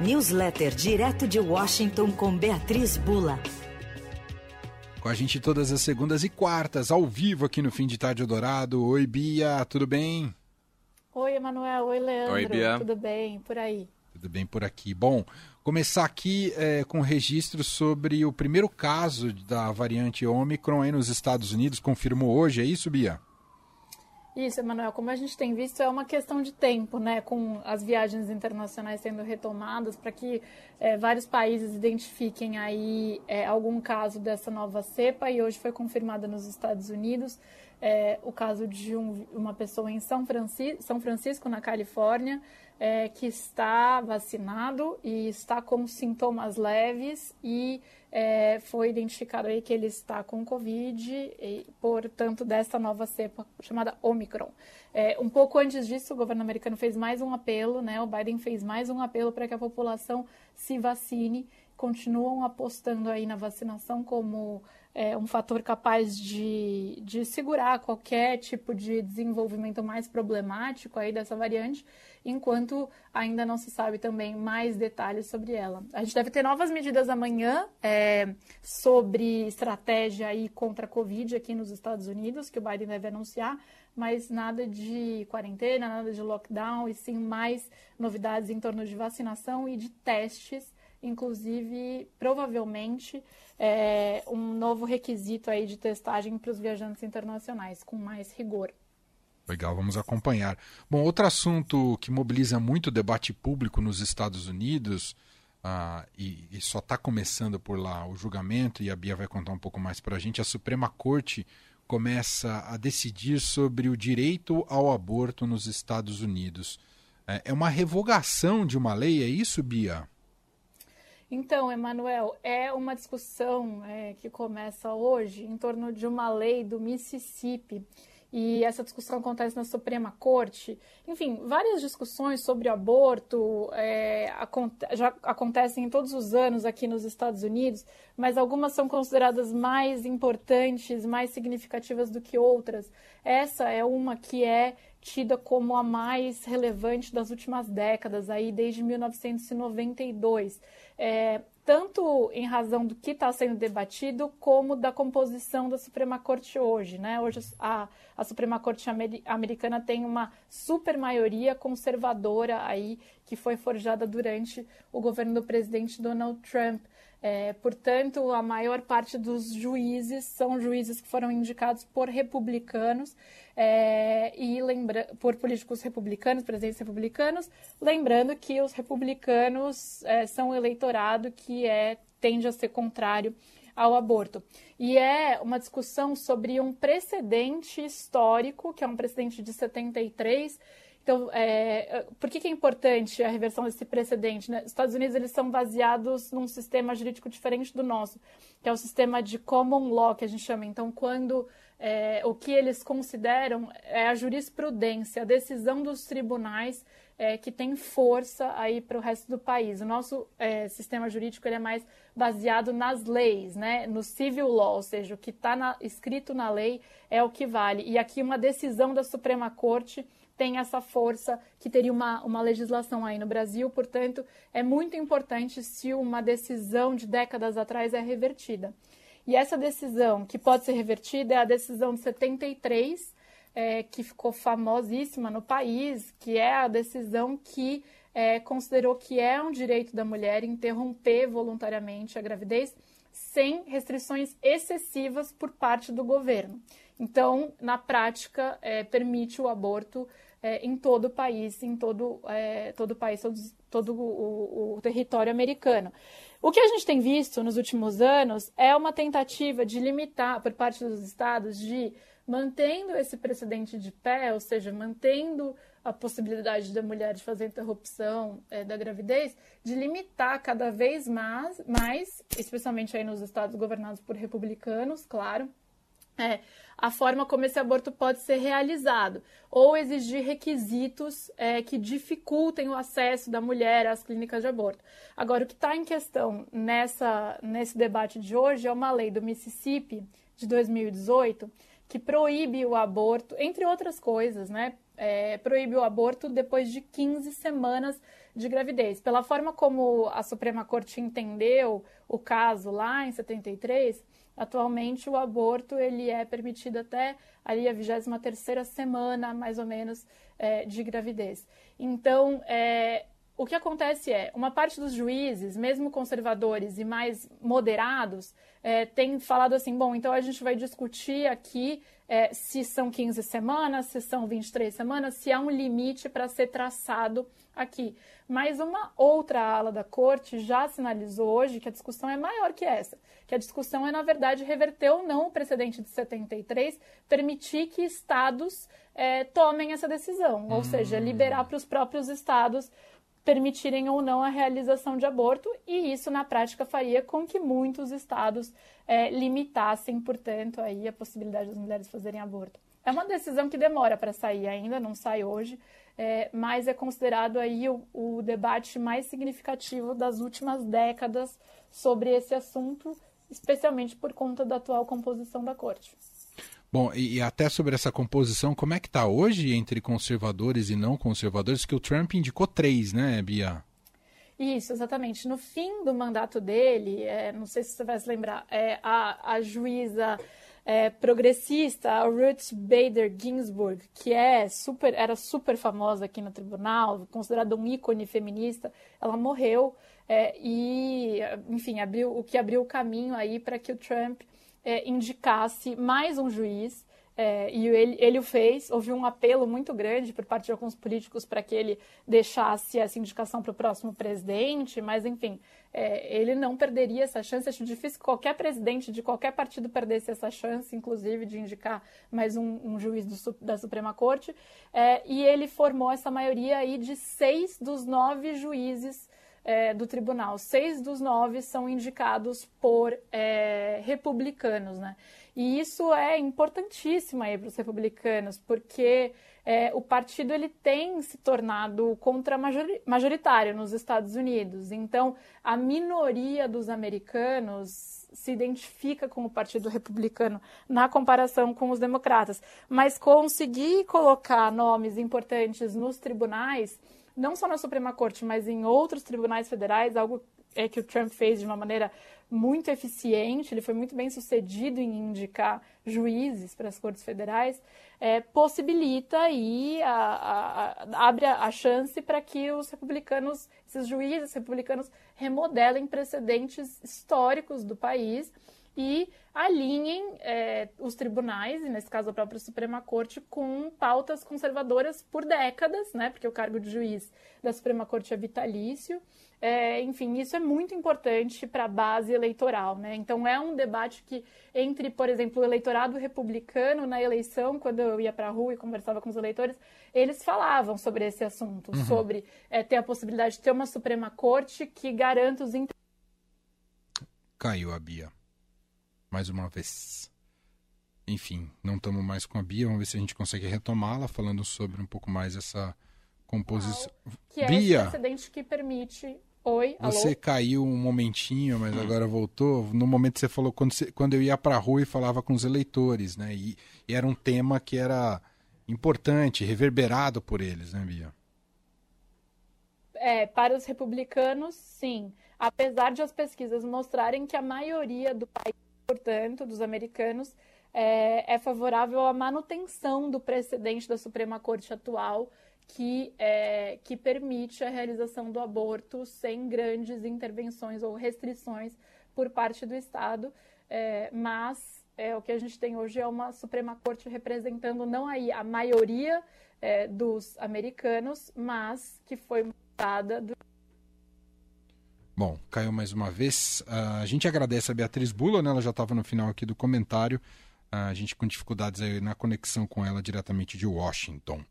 Newsletter direto de Washington com Beatriz Bula. Com a gente todas as segundas e quartas, ao vivo aqui no Fim de Tarde Dourado. Oi, Bia, tudo bem? Oi, Emanuel. Oi, Leandro. Oi, Bia. Tudo bem por aí? Tudo bem por aqui. Bom, começar aqui é, com registro sobre o primeiro caso da variante Omicron aí nos Estados Unidos. Confirmou hoje, é isso, Bia? Isso, Emanuel. Como a gente tem visto, é uma questão de tempo, né? Com as viagens internacionais sendo retomadas, para que é, vários países identifiquem aí é, algum caso dessa nova cepa. E hoje foi confirmada nos Estados Unidos é, o caso de um, uma pessoa em São Francisco, São Francisco na Califórnia, é, que está vacinado e está com sintomas leves e é, foi identificado aí que ele está com Covid, e, portanto, dessa nova cepa chamada Omicron. É, um pouco antes disso, o governo americano fez mais um apelo, né? O Biden fez mais um apelo para que a população se vacine. Continuam apostando aí na vacinação como é, um fator capaz de, de segurar qualquer tipo de desenvolvimento mais problemático aí dessa variante, enquanto ainda não se sabe também mais detalhes sobre ela. A gente deve ter novas medidas amanhã é, sobre estratégia aí contra a Covid aqui nos Estados Unidos, que o Biden deve anunciar, mas nada de quarentena, nada de lockdown, e sim mais novidades em torno de vacinação e de testes inclusive, provavelmente, é, um novo requisito aí de testagem para os viajantes internacionais, com mais rigor. Legal, vamos acompanhar. Bom, outro assunto que mobiliza muito o debate público nos Estados Unidos, ah, e, e, só está começando por lá o julgamento, e a Bia vai contar um pouco mais para a gente, a Suprema Corte começa a decidir sobre o direito ao aborto nos Estados Unidos. É, é uma revogação de uma lei, é isso, Bia? Então, Emanuel, é uma discussão é, que começa hoje em torno de uma lei do Mississippi. E essa discussão acontece na Suprema Corte. Enfim, várias discussões sobre aborto é, já acontecem todos os anos aqui nos Estados Unidos, mas algumas são consideradas mais importantes, mais significativas do que outras. Essa é uma que é tida como a mais relevante das últimas décadas, aí desde 1992. É, tanto em razão do que está sendo debatido, como da composição da Suprema Corte hoje. Né? Hoje a, a Suprema Corte americana tem uma super maioria conservadora aí, que foi forjada durante o governo do presidente Donald Trump. É, portanto, a maior parte dos juízes são juízes que foram indicados por republicanos é, e lembra por políticos republicanos, presidentes republicanos, lembrando que os republicanos é, são um eleitorado que é, tende a ser contrário ao aborto. E é uma discussão sobre um precedente histórico, que é um precedente de 73, então, é, por que, que, é importante a reversão desse precedente? Né? Os Estados Unidos eles são baseados num sistema jurídico diferente do nosso, que é o sistema de common law, que a gente chama. Então, quando é, o que eles consideram é a jurisprudência, a decisão dos tribunais é, que tem força aí para o resto do país. O nosso é, sistema jurídico ele é mais baseado nas leis, né? no civil law, ou seja, o que está escrito na lei é o que vale. E aqui uma decisão da Suprema Corte tem essa força que teria uma, uma legislação aí no Brasil, portanto, é muito importante se uma decisão de décadas atrás é revertida. E essa decisão que pode ser revertida é a decisão de 73, é, que ficou famosíssima no país, que é a decisão que é, considerou que é um direito da mulher interromper voluntariamente a gravidez sem restrições excessivas por parte do governo. Então, na prática, é, permite o aborto é, em todo o país, em todo, é, todo o país, todo, todo o, o, território americano. O que a gente tem visto nos últimos anos é uma tentativa de limitar, por parte dos estados, de mantendo esse precedente de pé, ou seja, mantendo a possibilidade da mulher de fazer interrupção é, da gravidez, de limitar cada vez mais, mais, especialmente aí nos estados governados por republicanos, claro, é, a forma como esse aborto pode ser realizado, ou exigir requisitos é, que dificultem o acesso da mulher às clínicas de aborto. Agora, o que está em questão nessa, nesse debate de hoje é uma lei do Mississippi de 2018 que proíbe o aborto, entre outras coisas, né? É, proíbe o aborto depois de 15 semanas de gravidez. Pela forma como a Suprema Corte entendeu o caso lá em 73, atualmente o aborto ele é permitido até ali a 23ª semana, mais ou menos, é, de gravidez. Então, é, o que acontece é, uma parte dos juízes, mesmo conservadores e mais moderados, é, tem falado assim, bom, então a gente vai discutir aqui é, se são 15 semanas, se são 23 semanas, se há um limite para ser traçado aqui. Mas uma outra ala da corte já sinalizou hoje que a discussão é maior que essa, que a discussão é, na verdade, reverter ou não o precedente de 73, permitir que estados é, tomem essa decisão, ou seja, liberar para os próprios estados permitirem ou não a realização de aborto, e isso na prática faria com que muitos estados é, limitassem, portanto, aí a possibilidade das mulheres fazerem aborto. É uma decisão que demora para sair ainda, não sai hoje, é, mas é considerado aí o, o debate mais significativo das últimas décadas sobre esse assunto, especialmente por conta da atual composição da corte. Bom, e, e, até sobre essa composição, como é que está hoje entre conservadores e não conservadores? Que o Trump indicou três, né, Bia? Isso, exatamente. No fim do mandato dele, é, não sei se você vai se lembrar, é, a, a juíza é, progressista, a Ruth Bader Ginsburg, que é super, era super famosa aqui no tribunal, considerada um ícone feminista, ela morreu é, e, enfim, abriu o que abriu o caminho aí para que o Trump é, indicasse mais um juiz, é, e ele, ele o fez. Houve um apelo muito grande por parte de alguns políticos para que ele deixasse essa indicação para o próximo presidente, mas, enfim, é, ele não perderia essa chance. Acho difícil que qualquer presidente de qualquer partido perdesse essa chance, inclusive, de indicar mais um, um juiz do, da Suprema Corte. É, e ele formou essa maioria aí de seis dos nove juízes é, do tribunal. Seis dos nove são indicados por é, republicanos, né? E isso é importantíssimo aí para os republicanos, porque é, o partido ele tem se tornado contra-majoritário nos Estados Unidos. Então, a minoria dos americanos se identifica com o Partido Republicano na comparação com os democratas. Mas conseguir colocar nomes importantes nos tribunais não só na Suprema Corte, mas em outros tribunais federais, algo é que o Trump fez de uma maneira muito eficiente, ele foi muito bem sucedido em indicar juízes para as cortes federais, é, possibilita e a, a, a, abre a, chance para que os republicanos, esses juízes republicanos, remodelem precedentes históricos do país e alinhem é, os tribunais, e nesse caso a própria Suprema Corte, com pautas conservadoras por décadas, né? Porque o cargo de juiz da Suprema Corte é vitalício. É, enfim, isso é muito importante para a base eleitoral, né? Então é um debate que entre, por exemplo, o eleitorado republicano na eleição, quando eu ia para a rua e conversava com os eleitores, eles falavam sobre esse assunto, uhum. sobre é, ter a possibilidade de ter uma Suprema Corte que garanta os Caiu a Bia mais uma vez. Enfim, não estamos mais com a Bia, vamos ver se a gente consegue retomá-la, falando sobre um pouco mais essa composição. Que é Bia, esse precedente que permite. Oi, Você alô? caiu um momentinho, mas agora voltou. No momento que você falou, quando, você, quando eu ia para a rua e falava com os eleitores, né? E, e era um tema que era importante, reverberado por eles, né, Bia? É, para os republicanos, sim. Apesar de as pesquisas mostrarem que a maioria do país portanto, dos americanos, é, é, favorável à manutenção do precedente da Suprema Corte atual, que, é, que permite a realização do aborto sem grandes intervenções ou restrições por parte do Estado, é, mas é, o que a gente tem hoje é uma Suprema Corte representando não aí a maioria é, dos americanos, mas que foi montada do Bom, caiu mais uma vez. Uh, a gente agradece a Beatriz Bula, né? ela já estava no final aqui do comentário. Uh, a gente com dificuldades aí na conexão com ela diretamente de Washington.